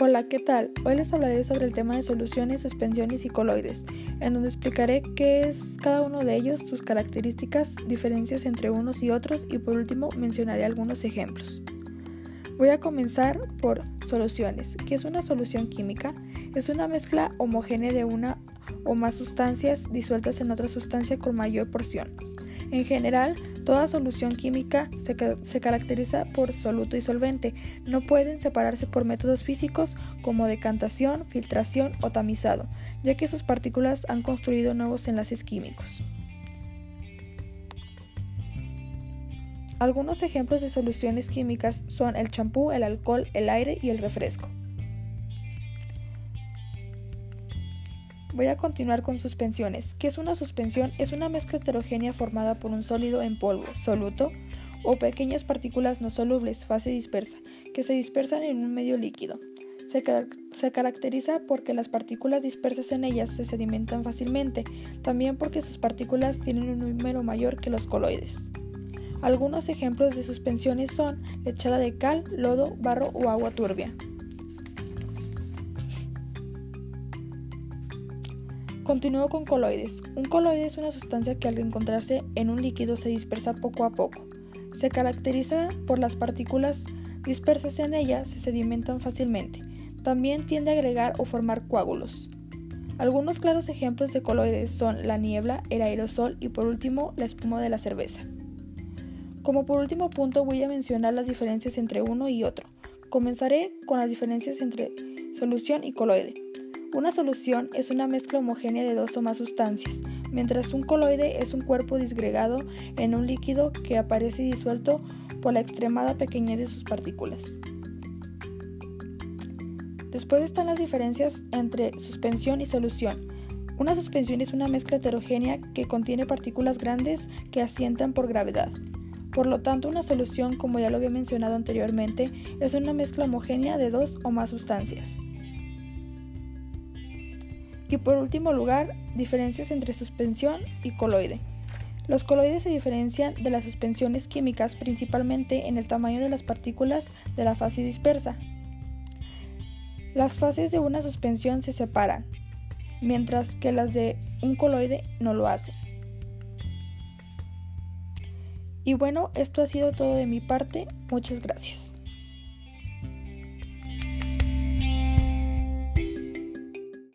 Hola, ¿qué tal? Hoy les hablaré sobre el tema de soluciones, suspensiones y coloides, en donde explicaré qué es cada uno de ellos, sus características, diferencias entre unos y otros y por último mencionaré algunos ejemplos. Voy a comenzar por soluciones. ¿Qué es una solución química? Es una mezcla homogénea de una o más sustancias disueltas en otra sustancia con mayor porción. En general, toda solución química se, caracteriza por soluto y solvente. No pueden separarse por métodos físicos como decantación, filtración o tamizado, ya que sus partículas han construido nuevos enlaces químicos. Algunos ejemplos de soluciones químicas son el champú, el alcohol, el aire y el refresco. Voy a continuar con suspensiones. ¿Qué es una suspensión? Es una mezcla heterogénea formada por un sólido en polvo, soluto, o pequeñas partículas no solubles, fase dispersa, que se dispersan en un medio líquido. Se, se, caracteriza porque las partículas dispersas en ellas se sedimentan fácilmente, también porque sus partículas tienen un número mayor que los coloides. Algunos ejemplos de suspensiones son lechada de cal, lodo, barro o agua turbia. Continúo con coloides. Un coloide es una sustancia que al encontrarse en un líquido se dispersa poco a poco. Se caracteriza por las partículas dispersas en ella se sedimentan fácilmente. También tiende a agregar o formar coágulos. Algunos claros ejemplos de coloides son la niebla, el aerosol y por último la espuma de la cerveza. Como por último punto voy a mencionar las diferencias entre uno y otro. Comenzaré con las diferencias entre solución y coloide. Una solución es una mezcla homogénea de dos o más sustancias, mientras un coloide es un cuerpo disgregado en un líquido que aparece disuelto por la extremada pequeñez de sus partículas. Después están las diferencias entre suspensión y solución. Una suspensión es una mezcla heterogénea que contiene partículas grandes que asientan por gravedad. Por lo tanto, una solución, como ya lo había mencionado anteriormente, es una mezcla homogénea de dos o más sustancias. Y por último lugar, diferencias entre suspensión y coloide. Los coloides se diferencian de las suspensiones químicas principalmente en el tamaño de las partículas de la fase dispersa. Las fases de una suspensión se separan, mientras que las de un coloide no lo hacen. Y bueno, esto ha sido todo de mi parte. Muchas gracias.